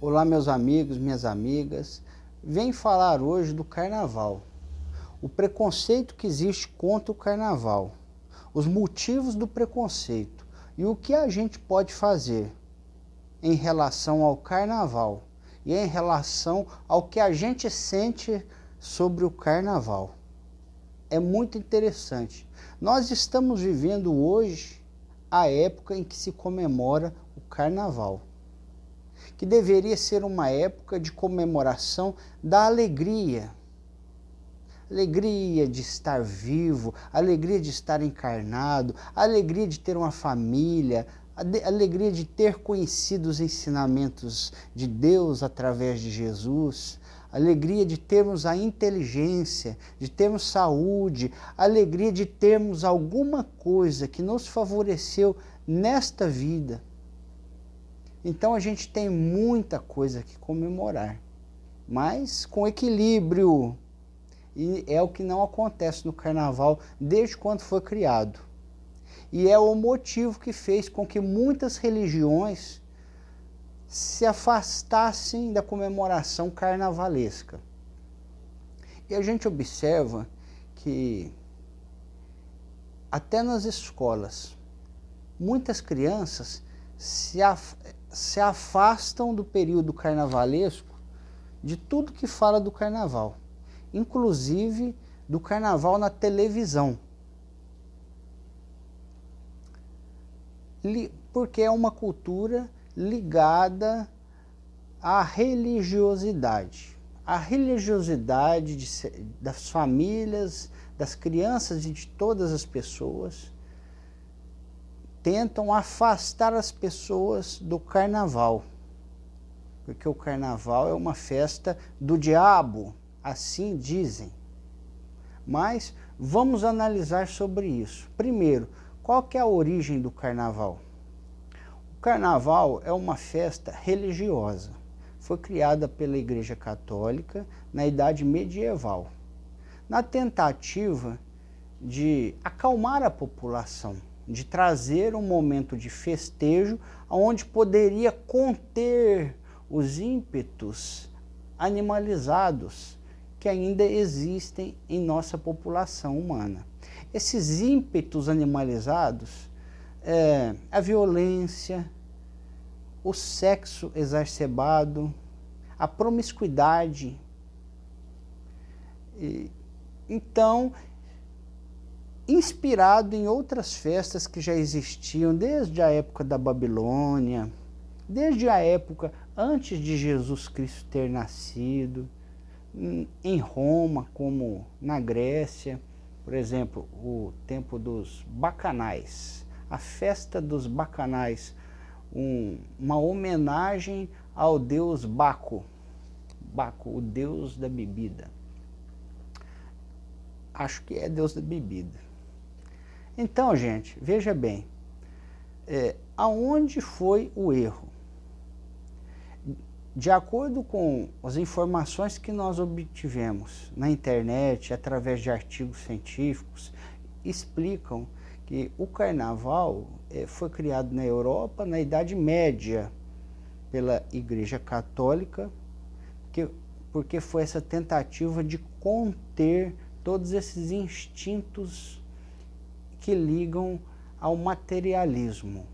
Olá, meus amigos, minhas amigas. Venho falar hoje do carnaval. O preconceito que existe contra o carnaval, os motivos do preconceito e o que a gente pode fazer em relação ao carnaval e em relação ao que a gente sente sobre o carnaval. É muito interessante. Nós estamos vivendo hoje a época em que se comemora o carnaval que deveria ser uma época de comemoração da alegria. Alegria de estar vivo, alegria de estar encarnado, alegria de ter uma família, alegria de ter conhecido os ensinamentos de Deus através de Jesus, alegria de termos a inteligência, de termos saúde, alegria de termos alguma coisa que nos favoreceu nesta vida então a gente tem muita coisa que comemorar, mas com equilíbrio. E é o que não acontece no carnaval desde quando foi criado. E é o motivo que fez com que muitas religiões se afastassem da comemoração carnavalesca. E a gente observa que até nas escolas, muitas crianças se, se afastam do período carnavalesco de tudo que fala do carnaval, inclusive do carnaval na televisão. Porque é uma cultura ligada à religiosidade. A religiosidade de, das famílias, das crianças e de todas as pessoas tentam afastar as pessoas do carnaval. Porque o carnaval é uma festa do diabo, assim dizem. Mas vamos analisar sobre isso. Primeiro, qual que é a origem do carnaval? O carnaval é uma festa religiosa. Foi criada pela Igreja Católica na Idade Medieval, na tentativa de acalmar a população de trazer um momento de festejo onde poderia conter os ímpetos animalizados que ainda existem em nossa população humana. Esses ímpetos animalizados, é, a violência, o sexo exacerbado, a promiscuidade. E, então, inspirado em outras festas que já existiam desde a época da Babilônia, desde a época antes de Jesus Cristo ter nascido, em Roma, como na Grécia, por exemplo, o tempo dos bacanais, a festa dos bacanais, um, uma homenagem ao deus Baco, Baco, o deus da bebida. Acho que é deus da bebida. Então, gente, veja bem, é, aonde foi o erro? De acordo com as informações que nós obtivemos na internet, através de artigos científicos, explicam que o carnaval é, foi criado na Europa na Idade Média pela Igreja Católica, que, porque foi essa tentativa de conter todos esses instintos que ligam ao materialismo.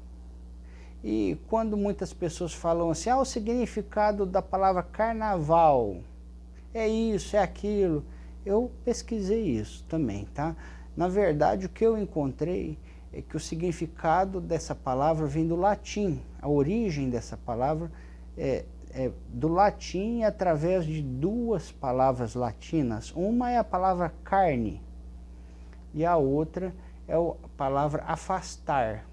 E quando muitas pessoas falam assim, ah, o significado da palavra carnaval é isso, é aquilo, eu pesquisei isso também, tá? Na verdade, o que eu encontrei é que o significado dessa palavra vem do latim, a origem dessa palavra é, é do latim através de duas palavras latinas. Uma é a palavra carne e a outra é a palavra afastar.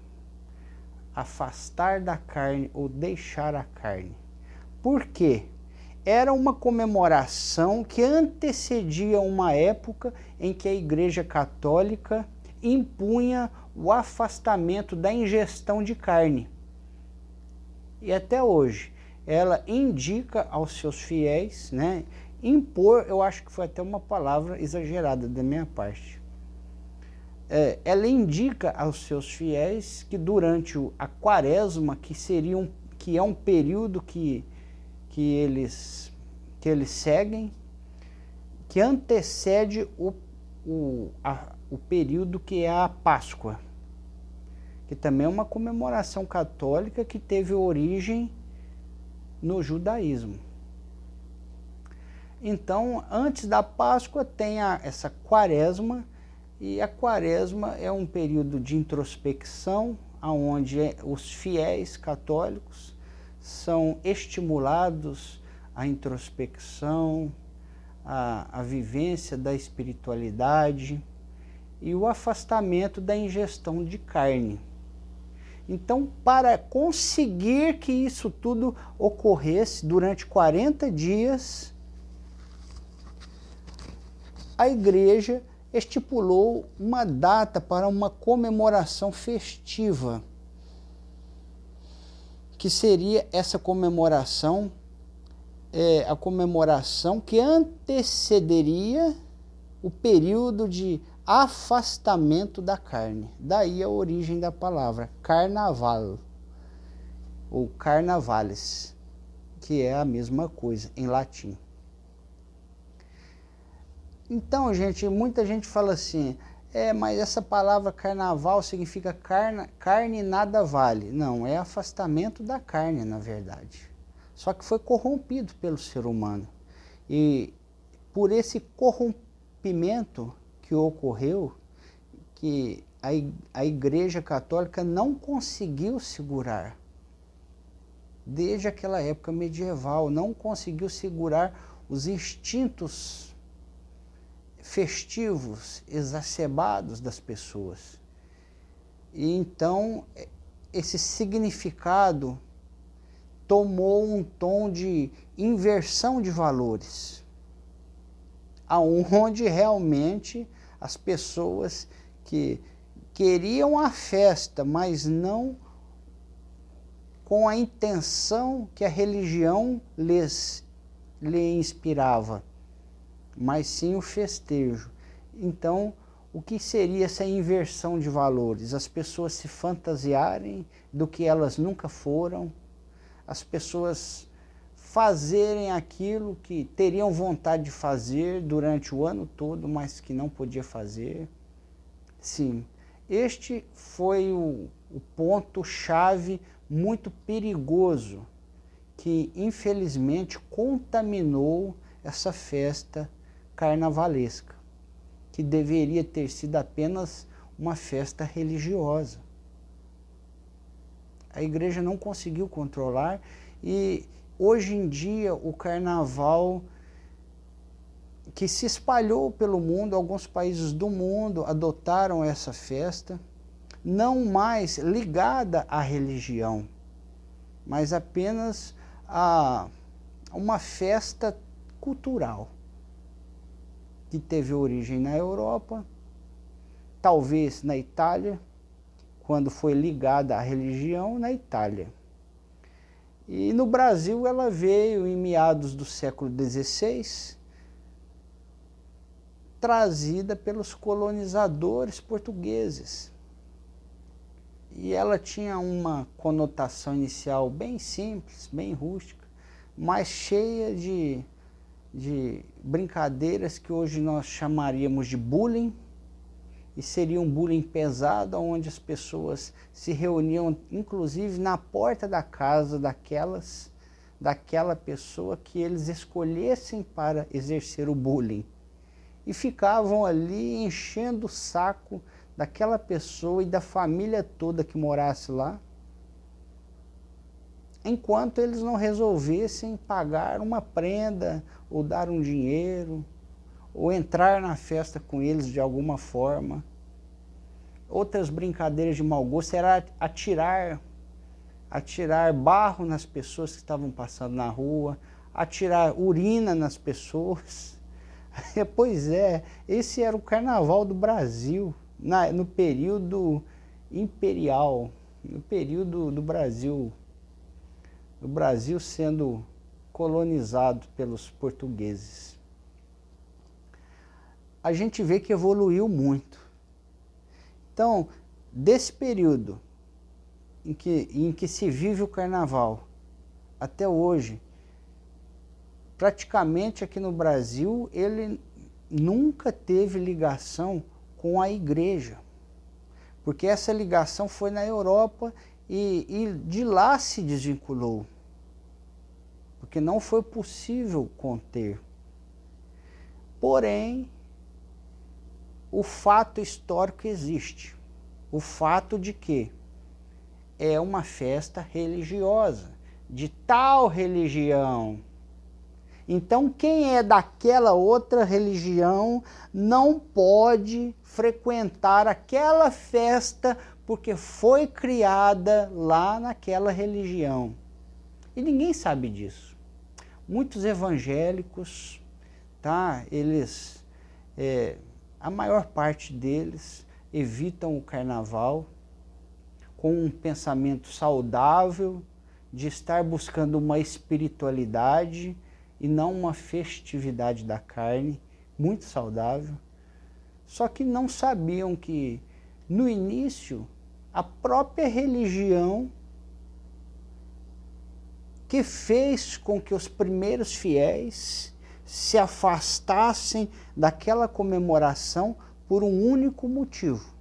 Afastar da carne ou deixar a carne. Por quê? Era uma comemoração que antecedia uma época em que a Igreja Católica impunha o afastamento da ingestão de carne. E até hoje, ela indica aos seus fiéis, né, impor, eu acho que foi até uma palavra exagerada da minha parte, é, ela indica aos seus fiéis que durante a quaresma, que, seria um, que é um período que, que eles, que eles seguem, que antecede o, o, a, o período que é a Páscoa, que também é uma comemoração católica que teve origem no judaísmo. Então, antes da Páscoa tem a, essa quaresma, e a quaresma é um período de introspecção, onde os fiéis católicos são estimulados à introspecção, à, à vivência da espiritualidade e o afastamento da ingestão de carne. Então, para conseguir que isso tudo ocorresse durante 40 dias, a igreja estipulou uma data para uma comemoração festiva, que seria essa comemoração, é, a comemoração que antecederia o período de afastamento da carne. Daí a origem da palavra carnaval ou carnavales, que é a mesma coisa em latim. Então, gente, muita gente fala assim, é, mas essa palavra carnaval significa carne, carne nada vale. Não, é afastamento da carne, na verdade. Só que foi corrompido pelo ser humano. E por esse corrompimento que ocorreu, que a, a Igreja Católica não conseguiu segurar. Desde aquela época medieval, não conseguiu segurar os instintos festivos, exacerbados das pessoas. E então esse significado tomou um tom de inversão de valores, aonde realmente as pessoas que queriam a festa, mas não com a intenção que a religião lhes lhe inspirava mas sim o festejo. Então, o que seria essa inversão de valores? As pessoas se fantasiarem do que elas nunca foram, as pessoas fazerem aquilo que teriam vontade de fazer durante o ano todo, mas que não podia fazer. Sim, este foi o, o ponto-chave muito perigoso que, infelizmente, contaminou essa festa carnavalesca, que deveria ter sido apenas uma festa religiosa. A igreja não conseguiu controlar e hoje em dia o carnaval que se espalhou pelo mundo, alguns países do mundo adotaram essa festa, não mais ligada à religião, mas apenas a uma festa cultural que teve origem na Europa, talvez na Itália, quando foi ligada à religião na Itália. E no Brasil ela veio em meados do século XVI, trazida pelos colonizadores portugueses. E ela tinha uma conotação inicial bem simples, bem rústica, mas cheia de de brincadeiras que hoje nós chamaríamos de bullying, e seria um bullying pesado, onde as pessoas se reuniam, inclusive na porta da casa daquelas, daquela pessoa que eles escolhessem para exercer o bullying. E ficavam ali enchendo o saco daquela pessoa e da família toda que morasse lá, enquanto eles não resolvessem pagar uma prenda ou dar um dinheiro ou entrar na festa com eles de alguma forma. Outras brincadeiras de mau gosto era atirar atirar barro nas pessoas que estavam passando na rua, atirar urina nas pessoas. pois é, esse era o carnaval do Brasil na, no período imperial, no período do Brasil o Brasil sendo colonizado pelos portugueses. A gente vê que evoluiu muito. Então, desse período em que, em que se vive o carnaval até hoje, praticamente aqui no Brasil, ele nunca teve ligação com a igreja. Porque essa ligação foi na Europa e, e de lá se desvinculou. Porque não foi possível conter. Porém, o fato histórico existe. O fato de que é uma festa religiosa, de tal religião então, quem é daquela outra religião não pode frequentar aquela festa porque foi criada lá naquela religião. E ninguém sabe disso. Muitos evangélicos, tá? Eles, é, a maior parte deles evitam o carnaval com um pensamento saudável de estar buscando uma espiritualidade e não uma festividade da carne, muito saudável. Só que não sabiam que no início a própria religião que fez com que os primeiros fiéis se afastassem daquela comemoração por um único motivo: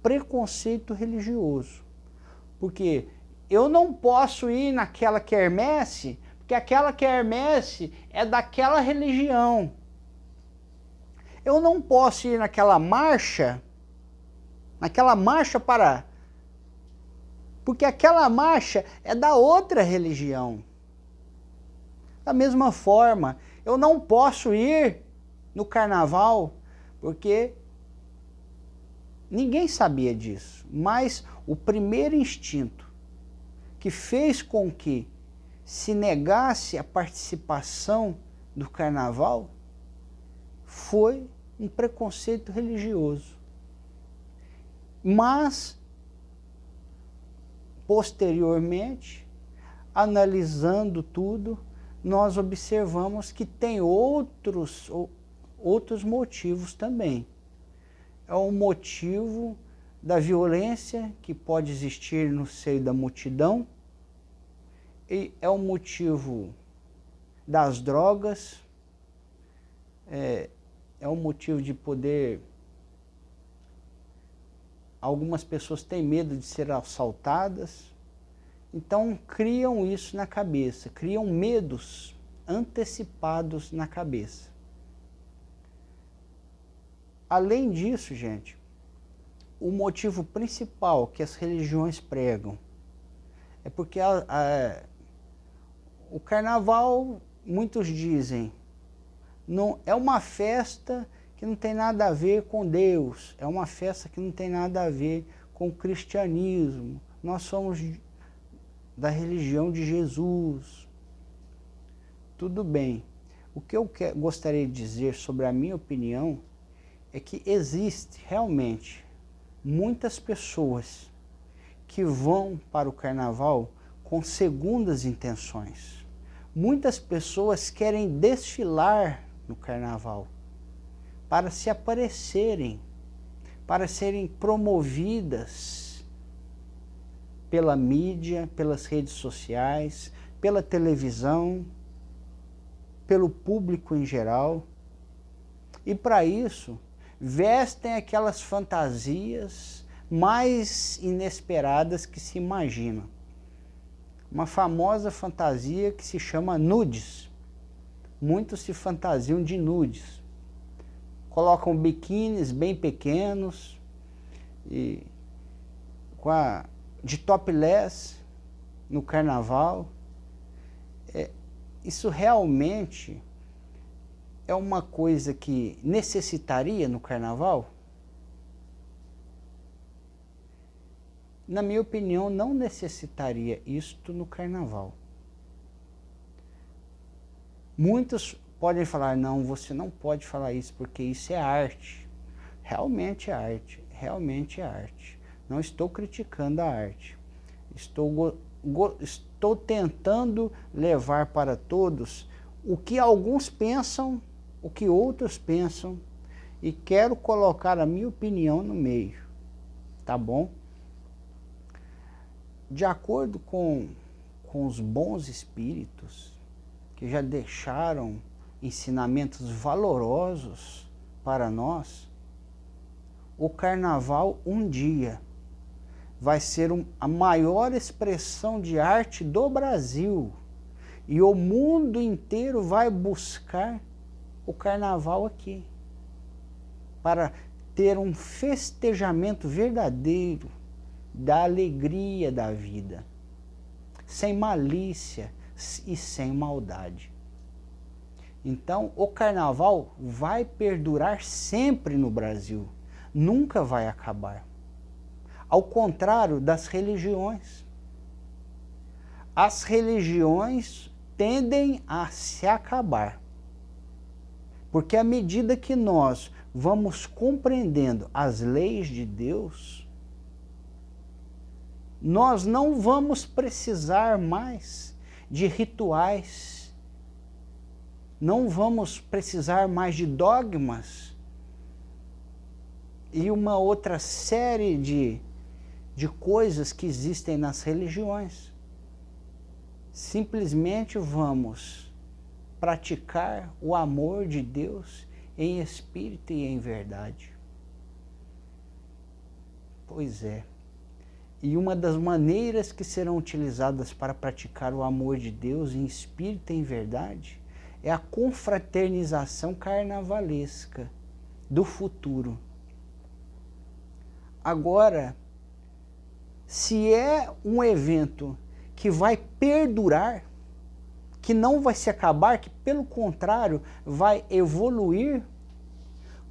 preconceito religioso. Porque eu não posso ir naquela quermesse que aquela quermesse é daquela religião. Eu não posso ir naquela marcha, naquela marcha para. Porque aquela marcha é da outra religião. Da mesma forma, eu não posso ir no carnaval, porque ninguém sabia disso. Mas o primeiro instinto que fez com que se negasse a participação do carnaval foi um preconceito religioso. Mas, posteriormente, analisando tudo, nós observamos que tem outros, outros motivos também. É o motivo da violência que pode existir no seio da multidão, é o motivo das drogas, é, é o motivo de poder. Algumas pessoas têm medo de ser assaltadas, então criam isso na cabeça, criam medos antecipados na cabeça. Além disso, gente, o motivo principal que as religiões pregam é porque a, a, o carnaval, muitos dizem, não é uma festa que não tem nada a ver com Deus, é uma festa que não tem nada a ver com o cristianismo. Nós somos da religião de Jesus. Tudo bem. O que eu que, gostaria de dizer sobre a minha opinião é que existe realmente muitas pessoas que vão para o carnaval com segundas intenções Muitas pessoas querem desfilar no carnaval para se aparecerem, para serem promovidas pela mídia, pelas redes sociais, pela televisão, pelo público em geral. E para isso, vestem aquelas fantasias mais inesperadas que se imaginam uma famosa fantasia que se chama nudes. Muitos se fantasiam de nudes. Colocam biquínis bem pequenos e com a, de topless no carnaval. É, isso realmente é uma coisa que necessitaria no carnaval? na minha opinião, não necessitaria isto no carnaval. Muitos podem falar, não, você não pode falar isso porque isso é arte. Realmente é arte, realmente é arte. Não estou criticando a arte. Estou, estou tentando levar para todos o que alguns pensam, o que outros pensam, e quero colocar a minha opinião no meio. Tá bom? de acordo com, com os bons espíritos que que já deixaram ensinamentos valorosos para nós, o carnaval um dia vai ser um, a maior expressão de arte do Brasil. E o mundo inteiro vai buscar o carnaval aqui para ter um festejamento verdadeiro da alegria da vida, sem malícia e sem maldade. Então, o carnaval vai perdurar sempre no Brasil, nunca vai acabar. Ao contrário das religiões. As religiões tendem a se acabar. Porque à medida que nós vamos compreendendo as leis de Deus, nós não vamos precisar mais de rituais, não vamos precisar mais de dogmas e uma outra série de, de coisas que existem nas religiões. Simplesmente vamos praticar o amor de Deus em espírito e em verdade. Pois é. E uma das maneiras que serão utilizadas para praticar o amor de Deus em espírito e em verdade é a confraternização carnavalesca do futuro. Agora, se é um evento que vai perdurar, que não vai se acabar, que pelo contrário vai evoluir,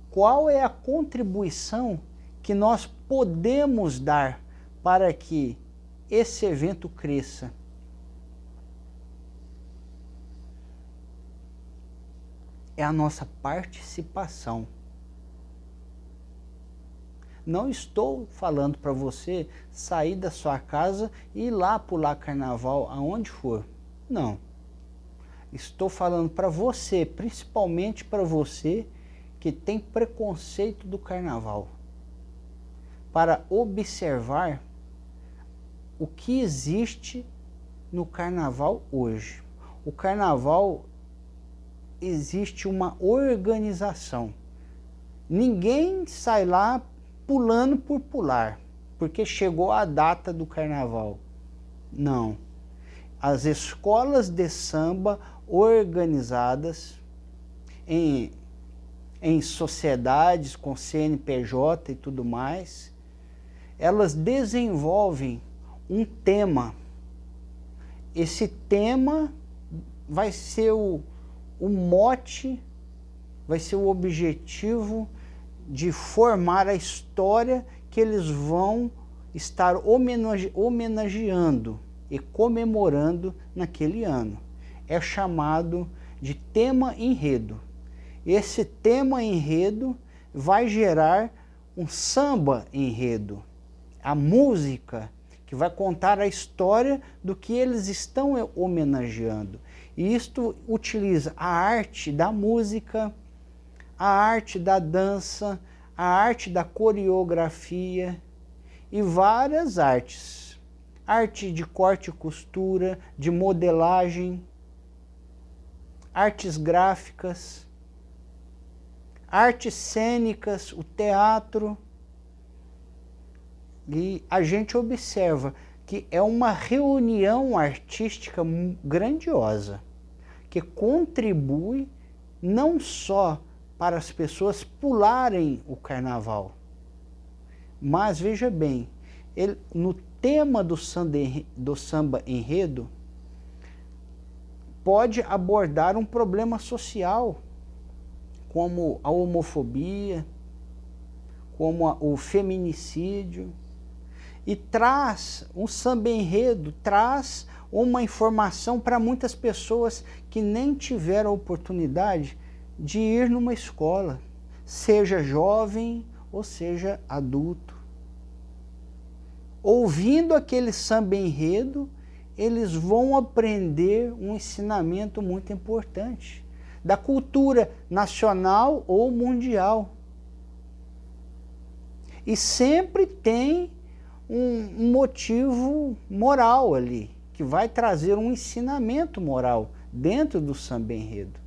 qual é a contribuição que nós podemos dar para que esse evento cresça? É a nossa participação. Não estou falando para você sair da sua casa e ir lá pular carnaval aonde for. Não. Estou falando para você, principalmente para você que tem preconceito do carnaval, para observar o que existe no carnaval hoje. O carnaval existe uma organização. Ninguém sai lá pulando por pular, porque chegou a data do carnaval. Não. As escolas de samba organizadas em, em sociedades com CNPJ e tudo mais, elas desenvolvem um tema. Esse tema vai ser o, o mote, vai ser o objetivo de formar a história que eles vão estar homenage homenageando e comemorando naquele ano é chamado de tema enredo. Esse tema enredo vai gerar um samba enredo, a música que vai contar a história do que eles estão homenageando. E isto utiliza a arte da música, a arte da dança, a arte da coreografia e várias artes. Arte de corte e costura, de modelagem, artes gráficas, artes cênicas, o teatro. E a gente observa que é uma reunião artística grandiosa, que contribui não só para as pessoas pularem o carnaval, mas veja bem, ele, no tema do samba, do samba enredo, pode abordar um problema social, como a homofobia, como a, o feminicídio, e traz um samba enredo, traz uma informação para muitas pessoas que nem tiveram oportunidade de ir numa escola, seja jovem ou seja adulto. Ouvindo aquele samba enredo, eles vão aprender um ensinamento muito importante da cultura nacional ou mundial. E sempre tem um motivo moral ali, que vai trazer um ensinamento moral dentro do samba enredo.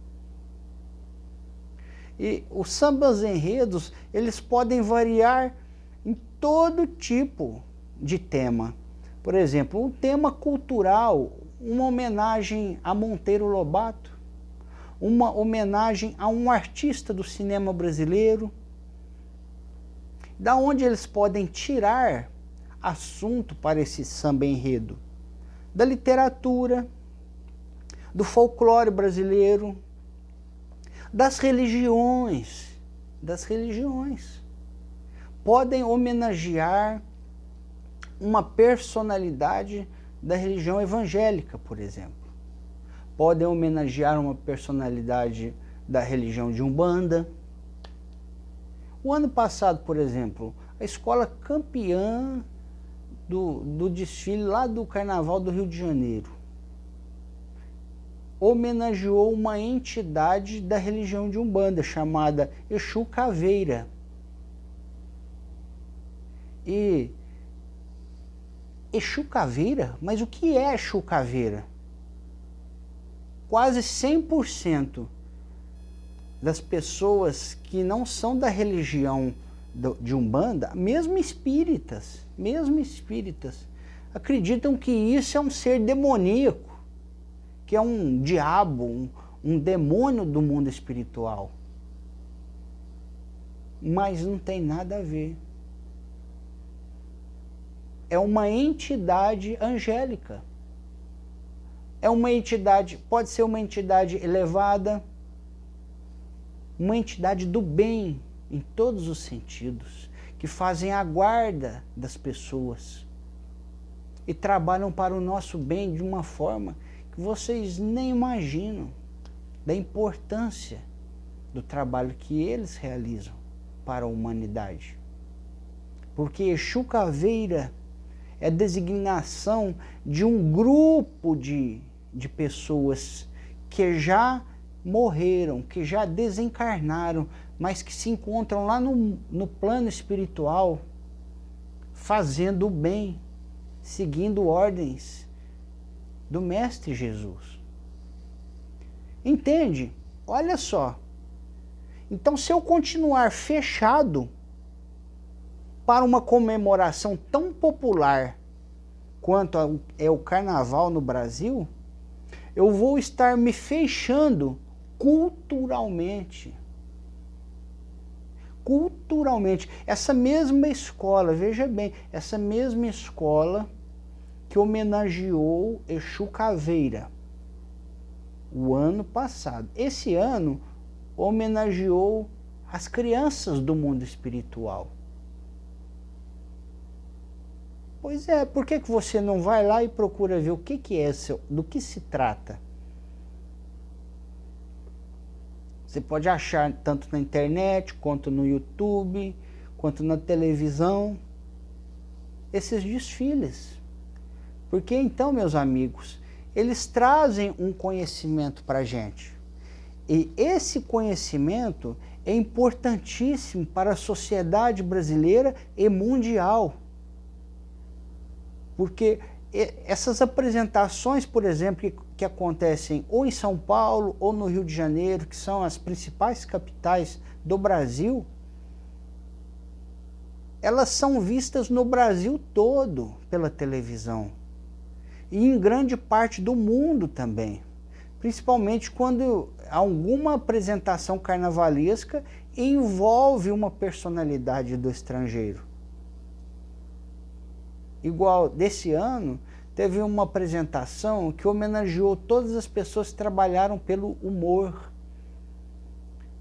E os sambas enredos, eles podem variar em todo tipo de tema. Por exemplo, um tema cultural, uma homenagem a Monteiro Lobato, uma homenagem a um artista do cinema brasileiro, da onde eles podem tirar assunto para esse samba enredo? Da literatura, do folclore brasileiro, das religiões, das religiões. Podem homenagear uma personalidade da religião evangélica, por exemplo. Podem homenagear uma personalidade da religião de Umbanda. O ano passado, por exemplo, a escola campeã do, do desfile lá do Carnaval do Rio de Janeiro homenageou uma entidade da religião de Umbanda chamada Exu Caveira. E Exu Caveira? Mas o que é Exu Caveira? Quase 100% das pessoas que não são da religião de Umbanda, mesmo espíritas, mesmo espíritas, acreditam que isso é um ser demoníaco, que é um diabo, um, um demônio do mundo espiritual. Mas não tem nada a ver. É uma entidade angélica. É uma entidade, pode ser uma entidade elevada, uma entidade do bem em todos os sentidos, que fazem a guarda das pessoas e trabalham para o nosso bem de uma forma que vocês nem imaginam da importância do trabalho que eles realizam para a humanidade. Porque Exu Caveira é designação de um grupo de, de pessoas que já morreram, que já desencarnaram, mas que se encontram lá no, no plano espiritual, fazendo o bem, seguindo ordens do Mestre Jesus. Entende? Olha só. Então, se eu continuar fechado para uma comemoração tão popular quanto é o carnaval no Brasil, eu vou estar me fechando culturalmente culturalmente. Essa mesma escola, veja bem, essa mesma escola que homenageou Exu Caveira o ano passado. Esse ano homenageou as crianças do mundo espiritual. Pois é, por que, que você não vai lá e procura ver o que, que é, do que se trata? Você pode achar tanto na internet, quanto no YouTube, quanto na televisão, esses desfiles. Porque então, meus amigos, eles trazem um conhecimento para a gente. E esse conhecimento é importantíssimo para a sociedade brasileira e mundial. Porque essas apresentações, por exemplo, que, acontecem ou em São Paulo ou no Rio de Janeiro, que são as principais capitais do Brasil, elas são vistas no Brasil todo pela televisão. E em grande parte do mundo também, principalmente quando alguma apresentação carnavalesca envolve uma personalidade do estrangeiro. Igual desse ano, teve uma apresentação que homenageou todas as pessoas que trabalharam pelo humor.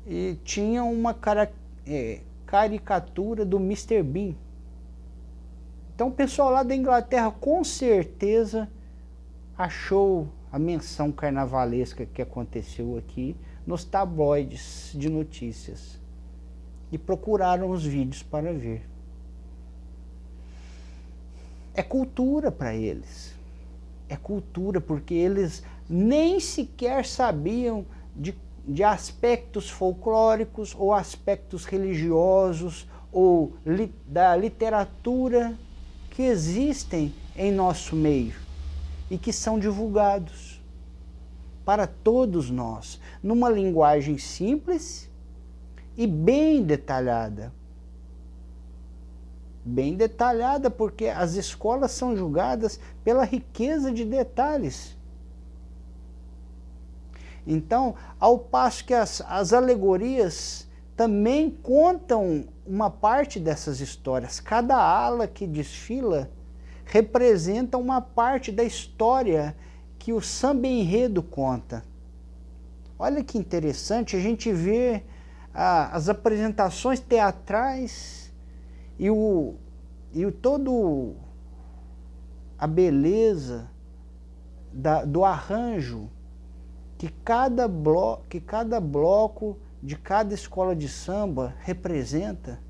E tinha uma cara, é, caricatura do Mr. Bean. Então o pessoal lá da Inglaterra com certeza achou a menção carnavalesca que aconteceu aqui nos tabloides de notícias e procuraram os vídeos para ver é cultura para eles. É cultura, porque eles nem sequer sabiam de, de aspectos folclóricos ou aspectos religiosos ou li, da literatura que existem em nosso meio. e que são divulgados para todos nós, numa linguagem simples e bem detalhada. Bem detalhada, porque as escolas são julgadas pela riqueza de detalhes. Então, ao passo que as, as alegorias também contam uma parte dessas histórias, cada ala que desfila representa uma parte da história que o samba enredo conta. Olha que interessante a gente vê ah, as apresentações teatrais e o, e o todo a beleza da, do arranjo que cada, blo, que cada bloco de cada escola de samba representa.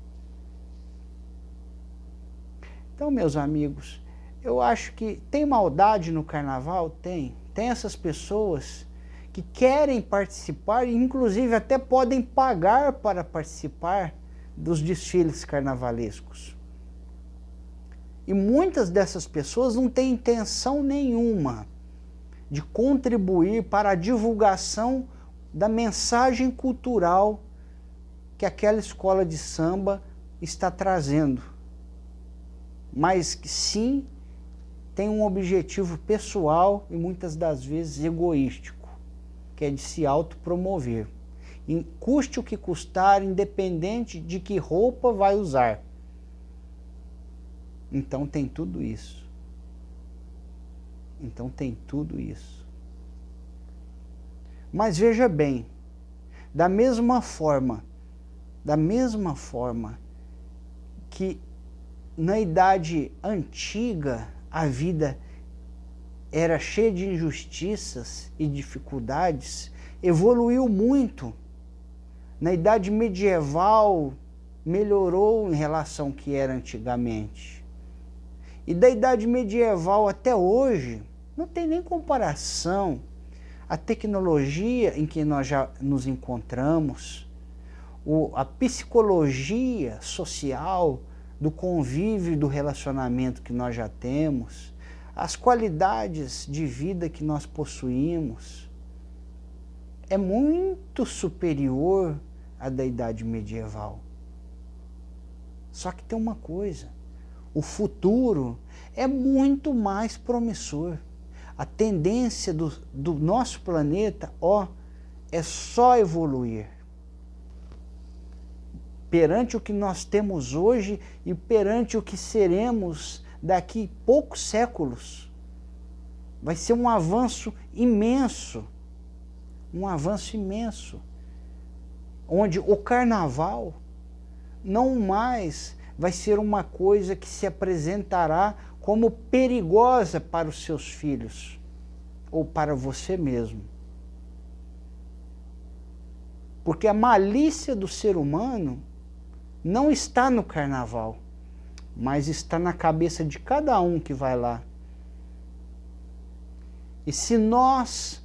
Então, meus amigos, eu acho que tem maldade no carnaval? Tem. Tem essas pessoas que querem participar inclusive, até podem pagar para participar dos desfiles carnavalescos. E muitas dessas pessoas não têm intenção nenhuma de contribuir para a divulgação da mensagem cultural que aquela escola de samba está trazendo. Mas sim tem um objetivo pessoal e muitas das vezes egoístico, que é de se autopromover. Custe o que custar, independente de que roupa vai usar. Então tem tudo isso. Então tem tudo isso. Mas veja bem, da mesma forma, da mesma forma que na idade antiga a vida era cheia de injustiças e dificuldades, evoluiu muito. Na idade medieval, melhorou em relação ao que era antigamente. E da idade medieval até hoje, não tem nem comparação. A tecnologia em que nós já nos encontramos, a psicologia social, do convívio, do relacionamento que nós já temos, as qualidades de vida que nós possuímos, é muito superior à da idade medieval. Só que tem uma coisa: o futuro é muito mais promissor. A tendência do, do nosso planeta, ó, é só evoluir perante o que nós temos hoje e perante o que seremos daqui poucos séculos. Vai ser um avanço imenso, um avanço imenso, onde o carnaval não mais vai ser uma coisa que se apresentará como perigosa para os seus filhos ou para você mesmo. Porque a malícia do ser humano não está no carnaval, mas está na cabeça de cada um que vai lá. E se nós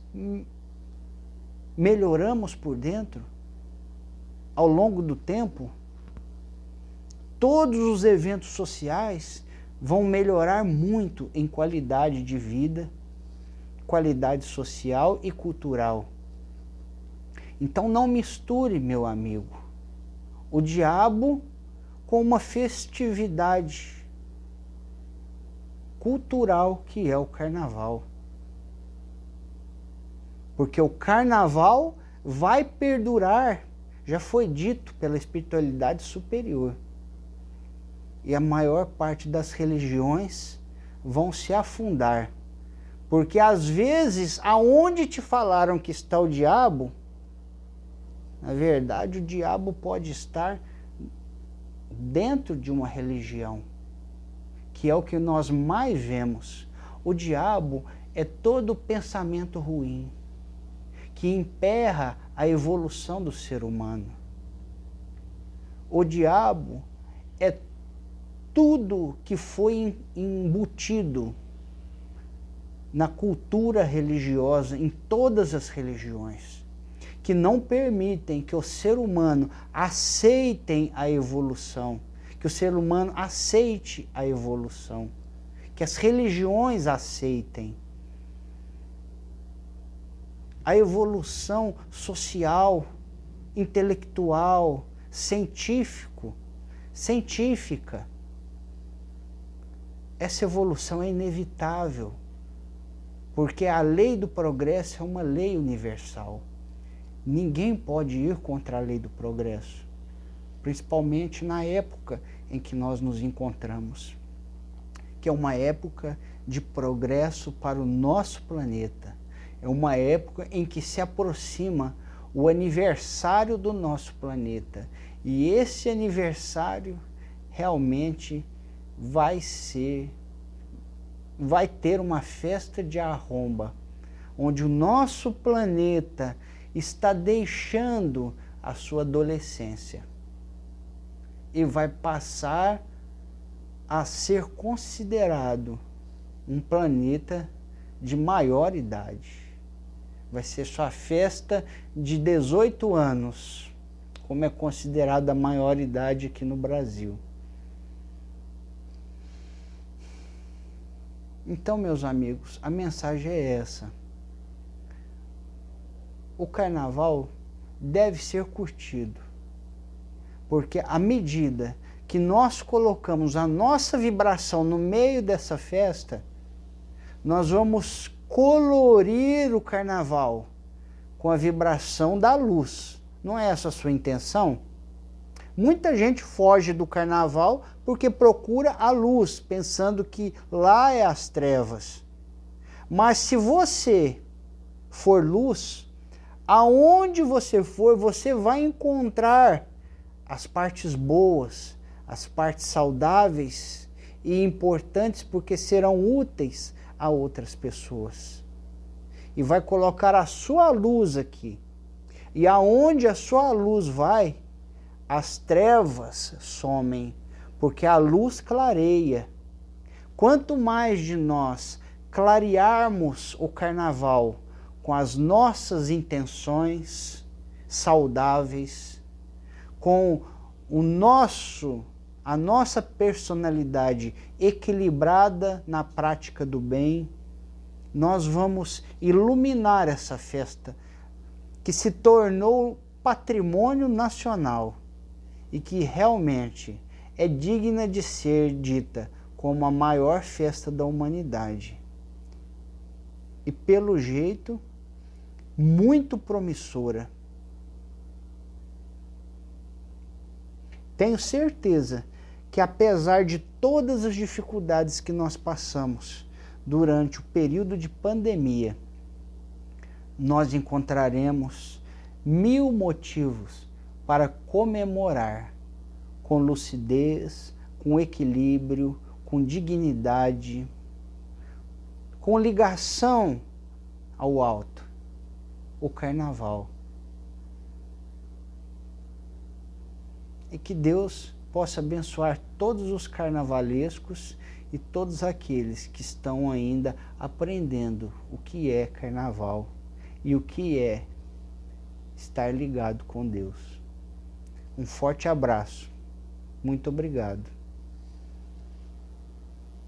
melhoramos por dentro, ao longo do tempo, todos os eventos sociais vão melhorar muito em qualidade de vida, qualidade social e cultural. Então não misture, meu amigo, o diabo com uma festividade cultural que é o carnaval. Porque o carnaval vai perdurar, já foi dito pela espiritualidade superior. E a maior parte das religiões vão se afundar. Porque às vezes, aonde te falaram que está o diabo, na verdade, o diabo pode estar dentro de uma religião, que é o que nós mais vemos. O diabo é todo pensamento ruim que emperra a evolução do ser humano. O diabo é tudo que foi embutido na cultura religiosa, em todas as religiões que não permitem que o ser humano aceitem a evolução, que o ser humano aceite a evolução, que as religiões aceitem. A evolução social, intelectual, científico, científica. Essa evolução é inevitável, porque a lei do progresso é uma lei universal. Ninguém pode ir contra a lei do progresso, principalmente na época em que nós nos encontramos, que é uma época de progresso para o nosso planeta. É uma época em que se aproxima o aniversário do nosso planeta. E esse aniversário realmente vai ser, vai ter uma festa de arromba, onde o nosso planeta está deixando a sua adolescência e vai passar a ser considerado um planeta de maior idade. Vai ser sua festa de 18 anos, como é considerada a maior idade aqui no Brasil. Então, meus amigos, a mensagem é essa. O carnaval deve ser curtido porque à medida que nós colocamos a nossa vibração no meio dessa festa, nós vamos colorir o carnaval com a vibração da luz. Não é essa a sua intenção? Muita gente foge do carnaval porque procura a luz, pensando que lá é as trevas. Mas se você for luz, aonde você for, você vai encontrar as partes boas, as partes saudáveis e importantes porque serão úteis a outras pessoas. E vai colocar a sua luz aqui. E aonde a sua luz vai, as trevas somem, porque a luz clareia. Quanto mais de nós clarearmos o carnaval com as nossas intenções saudáveis, com o nosso a nossa personalidade equilibrada na prática do bem, nós vamos iluminar essa festa que se tornou patrimônio nacional e que realmente é digna de ser dita como a maior festa da humanidade. E pelo jeito, muito promissora Tenho certeza que, apesar de todas as dificuldades que nós passamos durante o período de pandemia, nós encontraremos mil motivos para comemorar com lucidez, com equilíbrio, com dignidade, com ligação ao alto, o carnaval. E que Deus possa abençoar todos os carnavalescos e todos aqueles que estão ainda aprendendo o que é carnaval e o que é estar ligado com Deus. Um forte abraço. Muito obrigado.